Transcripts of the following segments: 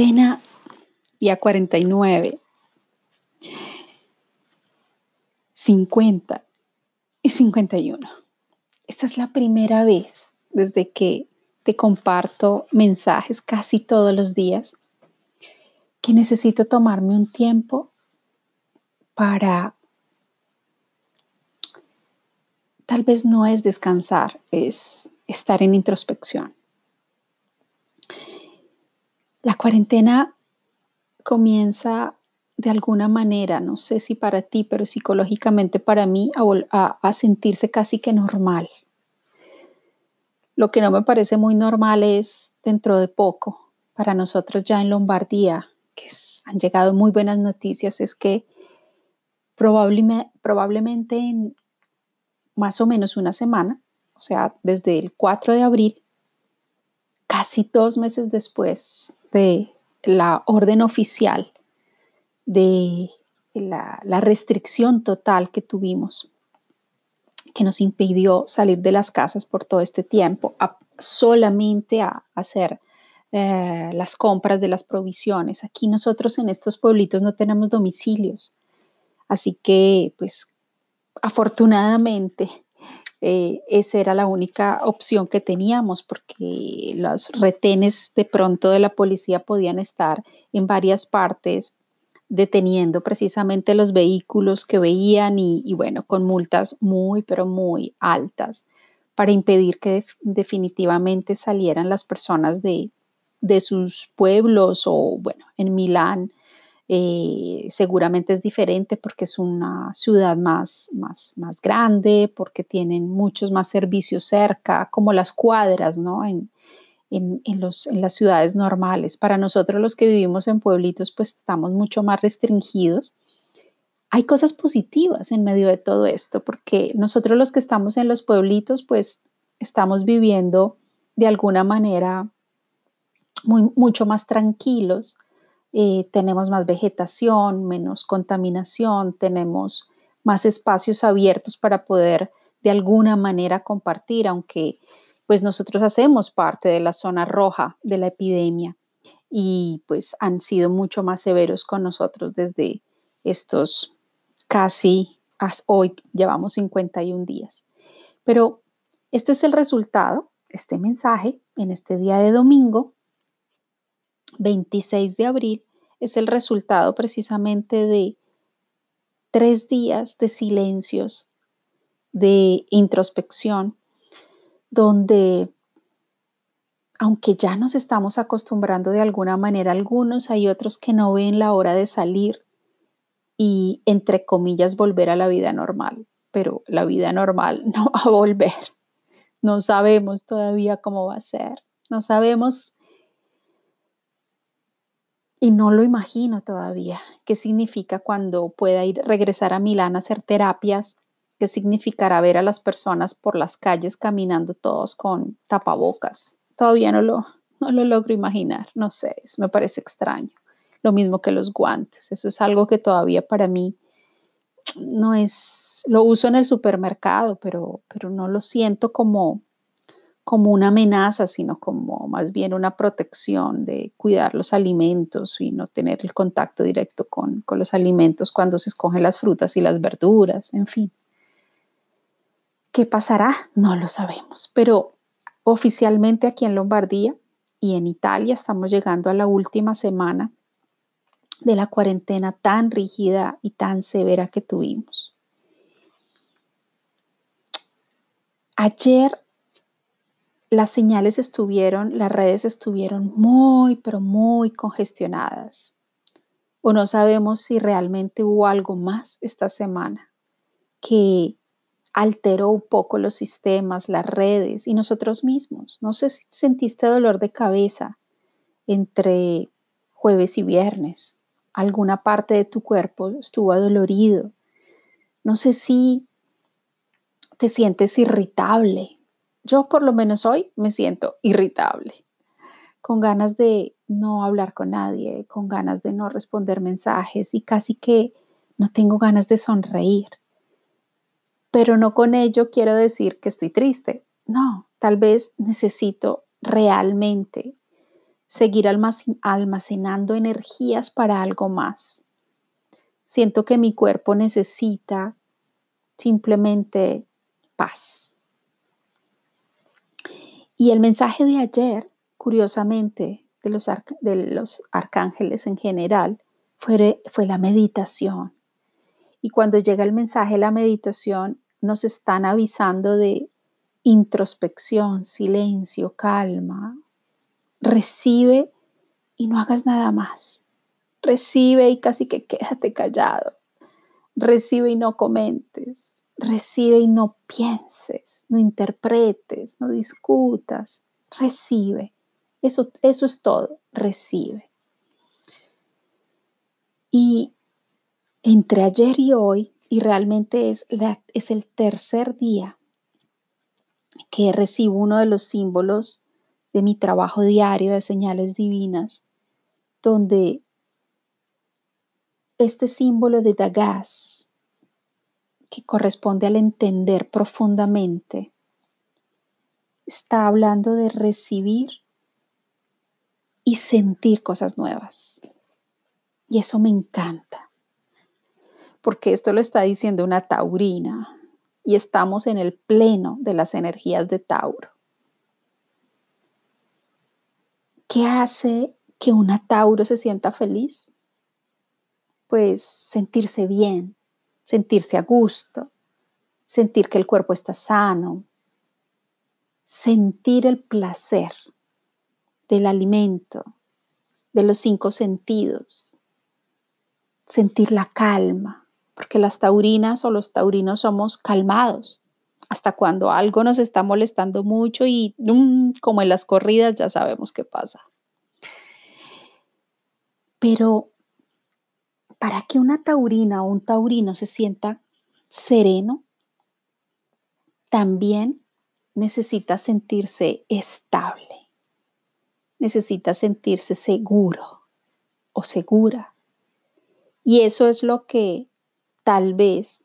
cuarentena y a 49, 50 y 51. Esta es la primera vez desde que te comparto mensajes casi todos los días que necesito tomarme un tiempo para tal vez no es descansar, es estar en introspección. La cuarentena comienza de alguna manera, no sé si para ti, pero psicológicamente para mí, a, sentirse casi que normal. Lo que no me parece muy normal es dentro de poco, para nosotros ya en Lombardía, que han llegado muy buenas noticias, es que probablemente, probablemente en más o menos una semana, o sea, desde el 4 de abril, casi dos meses después de la orden oficial de la, restricción total que tuvimos, que nos impidió salir de las casas por todo este tiempo, solamente a hacer eh, las compras de las provisiones. Aquí nosotros en estos pueblitos no tenemos domicilios, así que pues afortunadamente eh, esa era la única opción que teníamos porque los retenes de pronto de la policía podían estar en varias partes deteniendo precisamente los vehículos que veían y, bueno, con multas muy, pero muy altas para impedir que definitivamente salieran las personas de, de sus pueblos o bueno, en Milán eh, seguramente es diferente porque es una ciudad más, más, más grande, porque tienen muchos más servicios cerca, como las cuadras, ¿no? En, en, en, los, en las ciudades normales. Para nosotros los que vivimos en pueblitos, pues estamos mucho más restringidos. Hay cosas positivas en medio de todo esto, porque nosotros los que estamos en los pueblitos, pues estamos viviendo de alguna manera muy, mucho más tranquilos eh, tenemos más vegetación, menos contaminación, tenemos más espacios abiertos para poder de alguna manera compartir, aunque pues nosotros hacemos parte de la zona roja de la epidemia y pues han sido mucho más severos con nosotros desde estos casi hoy llevamos 51 días. Pero este es el resultado, este mensaje en este día de domingo 26 de abril es el resultado precisamente de tres días de silencios, de introspección, donde aunque ya nos estamos acostumbrando de alguna manera algunos, hay otros que no ven la hora de salir y, entre comillas, volver a la vida normal. Pero la vida normal no va a volver. No sabemos todavía cómo va a ser. No sabemos y no lo imagino todavía. ¿Qué significa cuando pueda ir regresar a Milán a hacer terapias? ¿Qué significará ver a las personas por las calles caminando todos con tapabocas? Todavía no lo, no lo logro imaginar. No sé, me parece extraño. Lo mismo que los guantes. Eso es algo que todavía para mí no es, lo uso en el supermercado, pero, pero no lo siento como, como una amenaza, sino como más bien una protección de cuidar los alimentos y no tener el contacto directo con, los alimentos cuando se escogen las frutas y las verduras, en fin. ¿Qué pasará? No lo sabemos, pero oficialmente aquí en Lombardía y en Italia estamos llegando a la última semana de la cuarentena tan rígida y tan severa que tuvimos. Ayer las señales estuvieron, las redes estuvieron muy, pero muy congestionadas. O no sabemos si realmente hubo algo más esta semana que alteró un poco los sistemas, las redes y nosotros mismos. No sé si sentiste dolor de cabeza entre jueves y viernes. Alguna parte de tu cuerpo estuvo adolorido. No sé si te sientes irritable yo por lo menos hoy me siento irritable, con ganas de no hablar con nadie, con ganas de no responder mensajes y casi que no tengo ganas de sonreír. Pero no con ello quiero decir que estoy triste. No, tal vez necesito realmente seguir almacenando energías para algo más. Siento que mi cuerpo necesita simplemente paz. Y el mensaje de ayer, curiosamente, de los, arcángeles en general, fue, fue la meditación. Y cuando llega el mensaje la meditación, nos están avisando de introspección, silencio, calma. Recibe y no hagas nada más. Recibe y casi que quédate callado. Recibe y no comentes. Recibe y no pienses, no interpretes, no discutas. Recibe. Eso, eso es todo. Recibe. Y entre ayer y hoy, y realmente es, es el tercer día que recibo uno de los símbolos de mi trabajo diario de señales divinas, donde este símbolo de Dagas, que corresponde al entender profundamente, está hablando de recibir y sentir cosas nuevas. Y eso me encanta, porque esto lo está diciendo una taurina, y estamos en el pleno de las energías de Tauro. ¿Qué hace que una Tauro se sienta feliz? Pues sentirse bien, sentirse a gusto, sentir que el cuerpo está sano, sentir el placer del alimento, de los cinco sentidos, sentir la calma, porque las taurinas o los taurinos somos calmados. Hasta cuando algo nos está molestando mucho y mm, como en las corridas ya sabemos qué pasa. Pero para que una taurina o un taurino se sienta sereno, también necesita sentirse estable, necesita sentirse seguro o segura. Y eso es lo que tal vez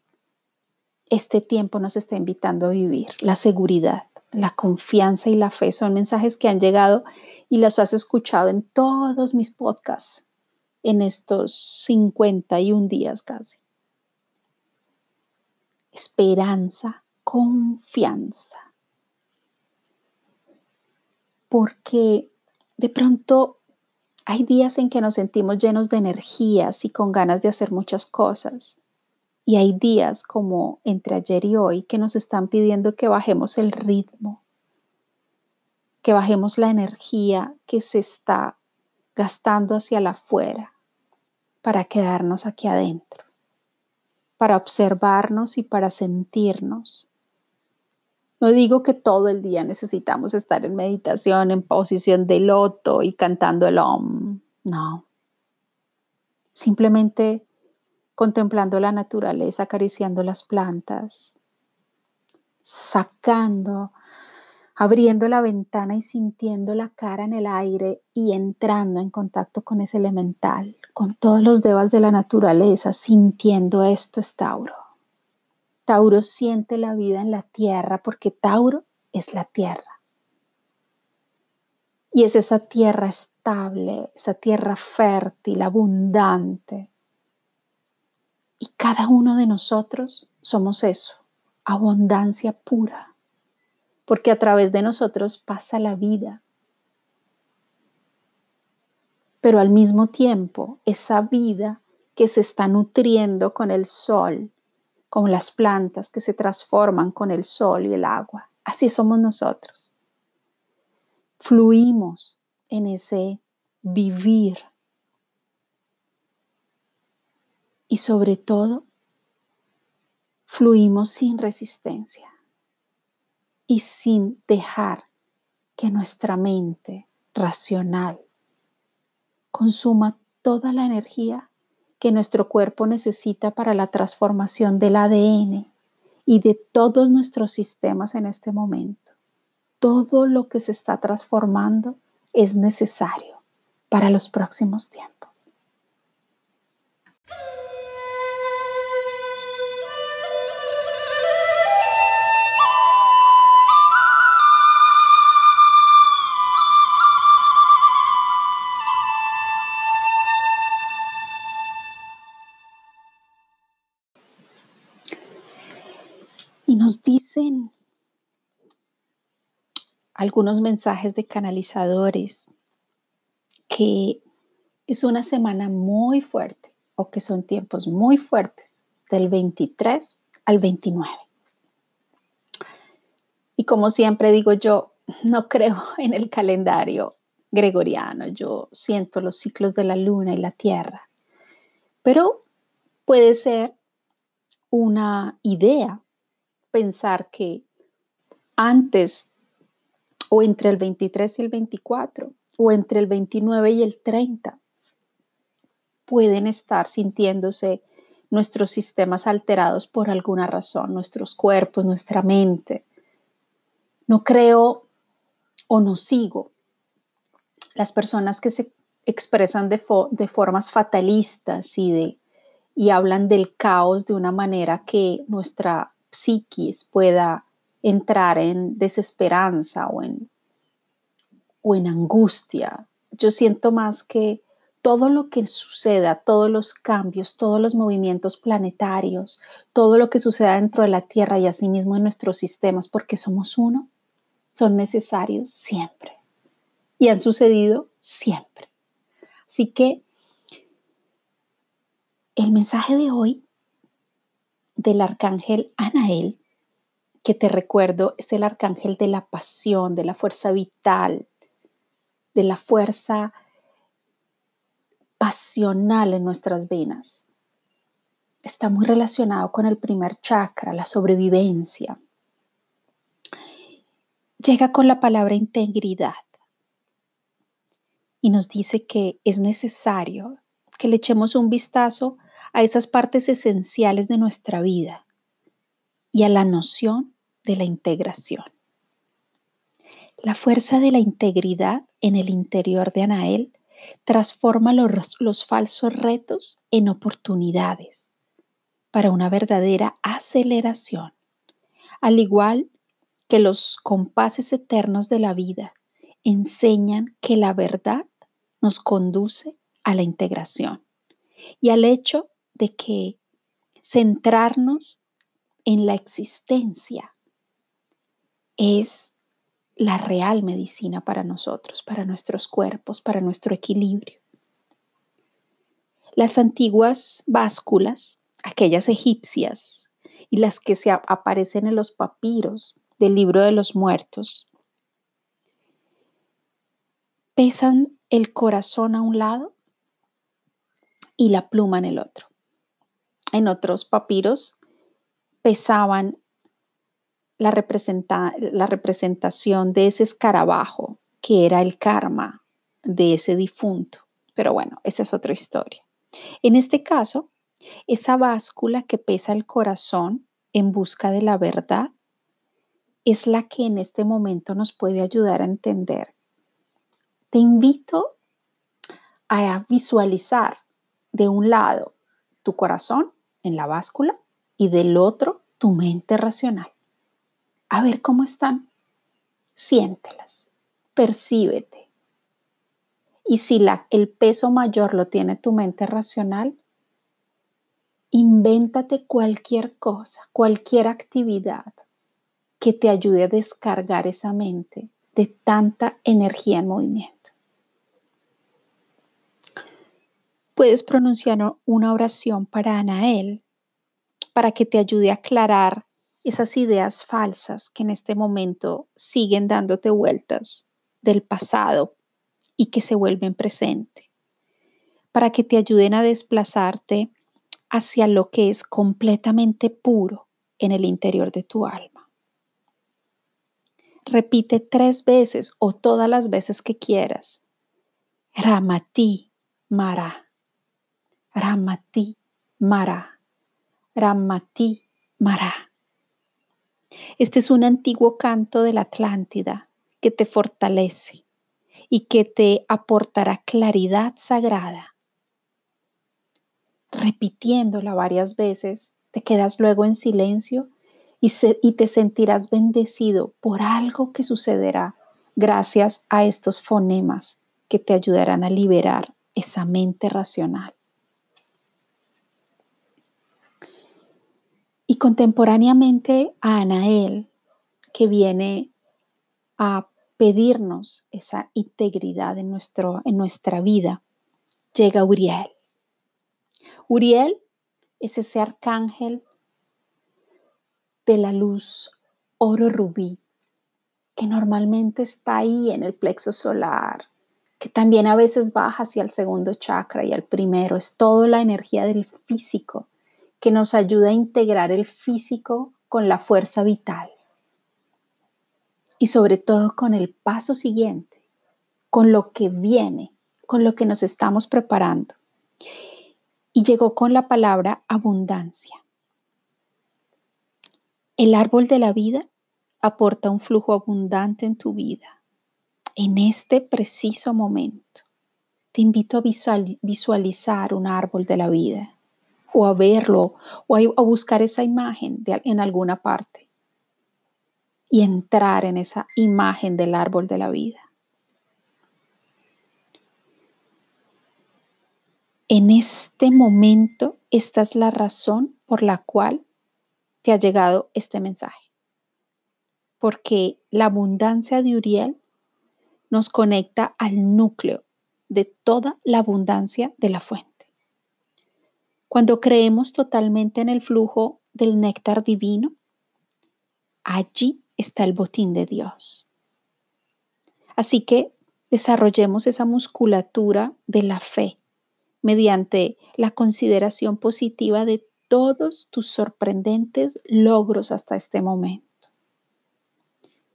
este tiempo nos está invitando a vivir. La seguridad, la confianza y la fe son mensajes que han llegado y los has escuchado en todos mis podcasts en estos 51 días casi. Esperanza, confianza. Porque de pronto hay días en que nos sentimos llenos de energías y con ganas de hacer muchas cosas. Y hay días como entre ayer y hoy que nos están pidiendo que bajemos el ritmo, que bajemos la energía que se está gastando hacia la afuera para quedarnos aquí adentro, para observarnos y para sentirnos. No digo que todo el día necesitamos estar en meditación, en posición de loto y cantando el om. No. Simplemente contemplando la naturaleza, acariciando las plantas, sacando, abriendo la ventana y sintiendo la cara en el aire y entrando en contacto con ese elemental, con todos los devas de la naturaleza, sintiendo esto es Tauro. Tauro siente la vida en la tierra porque Tauro es la tierra. Y es esa tierra estable, esa tierra fértil, abundante, y cada uno de nosotros somos eso, abundancia pura, porque a través de nosotros pasa la vida. Pero al mismo tiempo, esa vida que se está nutriendo con el sol, como las plantas que se transforman con el sol y el agua, así somos nosotros. Fluimos en ese vivir y sobre todo, fluimos sin resistencia y sin dejar que nuestra mente racional consuma toda la energía que nuestro cuerpo necesita para la transformación del ADN y de todos nuestros sistemas en este momento. Todo lo que se está transformando es necesario para los próximos tiempos. Nos dicen algunos mensajes de canalizadores que es una semana muy fuerte o que son tiempos muy fuertes del 23 al 29. Y como siempre digo yo, no creo en el calendario gregoriano, yo siento los ciclos de la luna y la tierra, pero puede ser una idea pensar que antes o entre el 23 y el 24 o entre el 29 y el 30 pueden estar sintiéndose nuestros sistemas alterados por alguna razón, nuestros cuerpos, nuestra mente. No creo o no sigo las personas que se expresan de, formas fatalistas y, de, y hablan del caos de una manera que nuestra psiquis pueda entrar en desesperanza o en, o en angustia. Yo siento más que todo lo que suceda, todos los cambios, todos los movimientos planetarios, todo lo que suceda dentro de la Tierra y asimismo en nuestros sistemas, porque somos uno, son necesarios siempre. Y han sucedido siempre. Así que el mensaje de hoy del arcángel Anael, que te recuerdo es el arcángel de la pasión, de la fuerza vital, de la fuerza pasional en nuestras venas. Está muy relacionado con el primer chakra, la sobrevivencia. Llega con la palabra integridad y nos dice que es necesario que le echemos un vistazo a esas partes esenciales de nuestra vida y a la noción de la integración. La fuerza de la integridad en el interior de Anael transforma los, los, falsos retos en oportunidades para una verdadera aceleración, al igual que los compases eternos de la vida enseñan que la verdad nos conduce a la integración y al hecho de que centrarnos en la existencia es la real medicina para nosotros, para nuestros cuerpos, para nuestro equilibrio. Las antiguas básculas, aquellas egipcias y las que se aparecen en los papiros del libro de los muertos, pesan el corazón a un lado y la pluma en el otro. En otros papiros pesaban la, representación de ese escarabajo que era el karma de ese difunto. Pero bueno, esa es otra historia. En este caso, esa báscula que pesa el corazón en busca de la verdad es la que en este momento nos puede ayudar a entender. Te invito a visualizar de un lado tu corazón en la báscula y del otro tu mente racional. A ver cómo están. Siéntelas, percíbete. Y si la, el peso mayor lo tiene tu mente racional, invéntate cualquier cosa, cualquier actividad que te ayude a descargar esa mente de tanta energía en movimiento. Puedes pronunciar una oración para Anael para que te ayude a aclarar esas ideas falsas que en este momento siguen dándote vueltas del pasado y que se vuelven presente, para que te ayuden a desplazarte hacia lo que es completamente puro en el interior de tu alma. Repite tres veces o todas las veces que quieras. Ramati Mara. Ramati Mara, Ramati Mara. Este es un antiguo canto de la Atlántida que te fortalece y que te aportará claridad sagrada. Repitiéndola varias veces, te quedas luego en silencio y, y te sentirás bendecido por algo que sucederá gracias a estos fonemas que te ayudarán a liberar esa mente racional. Y contemporáneamente a Anael, que viene a pedirnos esa integridad en, nuestro, en nuestra vida, llega Uriel. Uriel es ese arcángel de la luz oro rubí, que normalmente está ahí en el plexo solar, que también a veces baja hacia el segundo chakra y al primero. Es toda la energía del físico que nos ayuda a integrar el físico con la fuerza vital y sobre todo con el paso siguiente, con lo que viene, con lo que nos estamos preparando. Y llegó con la palabra abundancia. El árbol de la vida aporta un flujo abundante en tu vida. En este preciso momento, te invito a visualizar un árbol de la vida o a verlo o a buscar esa imagen en alguna parte y entrar en esa imagen del árbol de la vida. En este momento, esta es la razón por la cual te ha llegado este mensaje. Porque la abundancia de Uriel nos conecta al núcleo de toda la abundancia de la fuente. Cuando creemos totalmente en el flujo del néctar divino, allí está el botín de Dios. Así que desarrollemos esa musculatura de la fe mediante la consideración positiva de todos tus sorprendentes logros hasta este momento.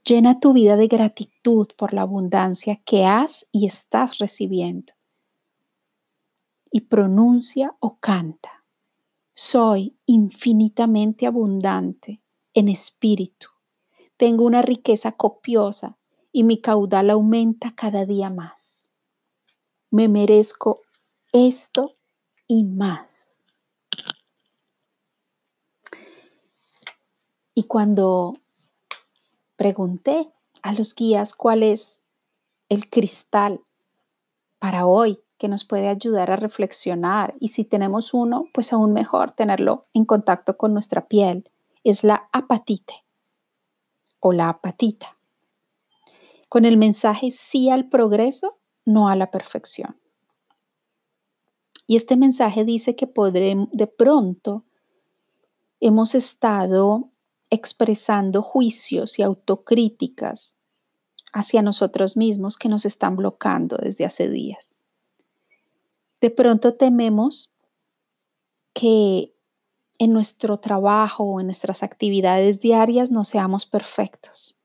Llena tu vida de gratitud por la abundancia que has y estás recibiendo. Y pronuncia o canta. Soy infinitamente abundante en espíritu tengo una riqueza copiosa y mi caudal aumenta cada día más. Me merezco esto y más. Y cuando pregunté a los guías cuál es el cristal para hoy que nos puede ayudar a reflexionar y si tenemos uno, pues aún mejor tenerlo en contacto con nuestra piel, es la apatite o la apatita, con el mensaje sí al progreso, no a la perfección. Y este mensaje dice que podremos, de pronto hemos estado expresando juicios y autocríticas hacia nosotros mismos que nos están bloqueando desde hace días. De pronto tememos que en nuestro trabajo o en nuestras actividades diarias no seamos perfectos.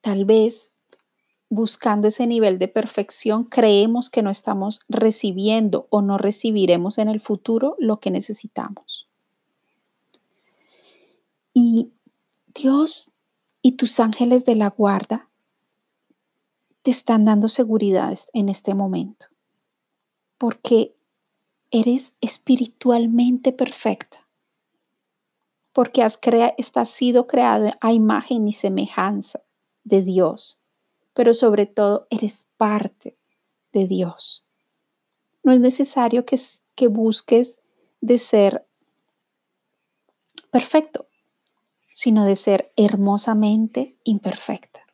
Tal vez buscando ese nivel de perfección creemos que no estamos recibiendo o no recibiremos en el futuro lo que necesitamos. Y Dios y tus ángeles de la guarda te están dando seguridad en este momento, porque eres espiritualmente perfecta, porque has, sido creado a imagen y semejanza de Dios, pero sobre todo eres parte de Dios. No es necesario que, que busques de ser perfecto, sino de ser hermosamente imperfecta.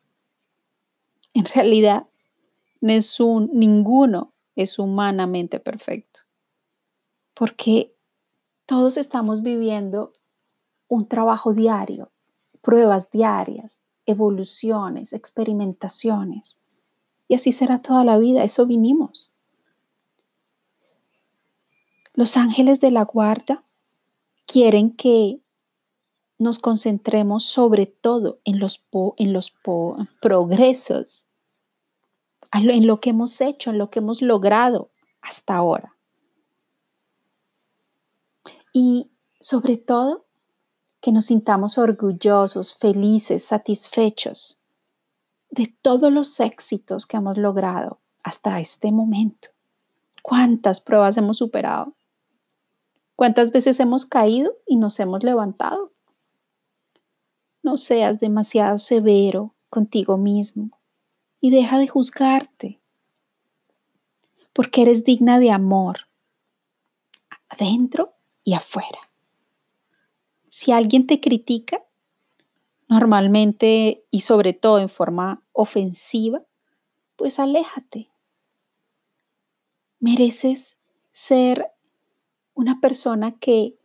En realidad, ninguno es humanamente perfecto porque todos estamos viviendo un trabajo diario, pruebas diarias, evoluciones, experimentaciones. Y así será toda la vida, eso vinimos. Los ángeles de la guarda quieren que nos concentremos sobre todo en los, en los progresos, en lo que hemos hecho, en lo que hemos logrado hasta ahora y sobre todo que nos sintamos orgullosos, felices, satisfechos de todos los éxitos que hemos logrado hasta este momento. ¿Cuántas pruebas hemos superado? ¿Cuántas veces hemos caído y nos hemos levantado? No seas demasiado severo contigo mismo y deja de juzgarte, porque eres digna de amor, adentro y afuera. Si alguien te critica, normalmente y sobre todo en forma ofensiva, pues aléjate. Mereces ser una persona que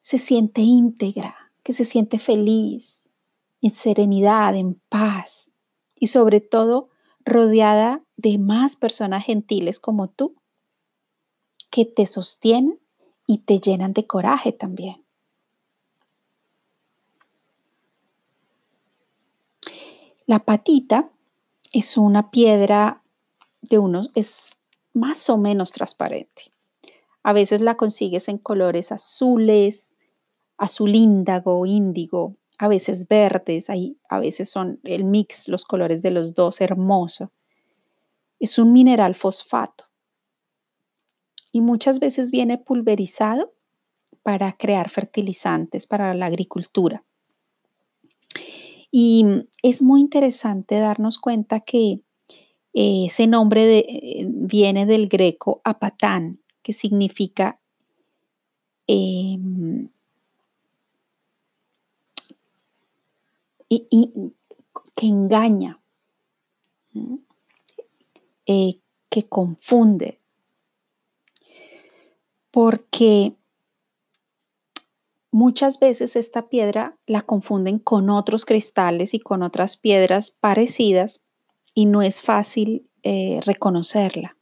se siente íntegra, que se siente feliz, en serenidad, en paz y sobre todo rodeada de más personas gentiles como tú, que te sostienen y te llenan de coraje también. La patita es una piedra de unos, es más o menos transparente. A veces la consigues en colores azules, azul índago, índigo, a veces verdes, ahí a veces son el mix, los colores de los dos, hermoso. Es un mineral fosfato y muchas veces viene pulverizado para crear fertilizantes para la agricultura. Y es muy interesante darnos cuenta que eh, ese nombre eh, viene del greco apatán, que significa em, que engaña, eh, que confunde, porque Muchas veces esta piedra la confunden con otros cristales y con otras piedras parecidas y no es fácil eh, reconocerla.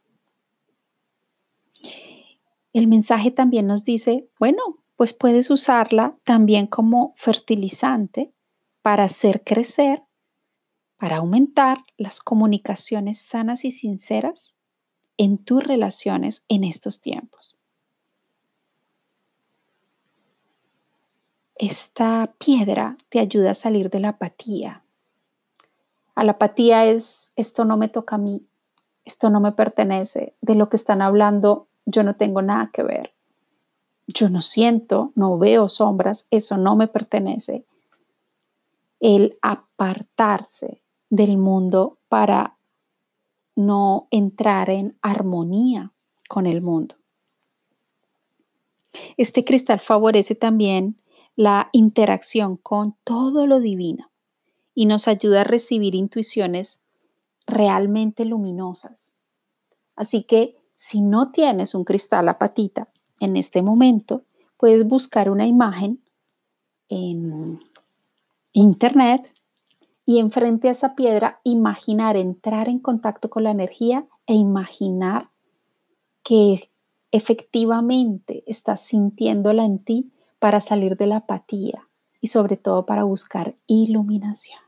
El mensaje también nos dice, bueno, pues puedes usarla también como fertilizante para hacer crecer, para aumentar las comunicaciones sanas y sinceras en tus relaciones en estos tiempos. esta piedra te ayuda a salir de la apatía. A la apatía es, esto no me toca a mí, esto no me pertenece, de lo que están hablando yo no tengo nada que ver. Yo no siento, no veo sombras, eso no me pertenece. El apartarse del mundo para no entrar en armonía con el mundo. Este cristal favorece también la interacción con todo lo divino y nos ayuda a recibir intuiciones realmente luminosas. Así que si no tienes un cristal apatita en este momento, puedes buscar una imagen en internet y enfrente a esa piedra imaginar entrar en contacto con la energía e imaginar que efectivamente estás sintiéndola en ti para salir de la apatía y sobre todo para buscar iluminación.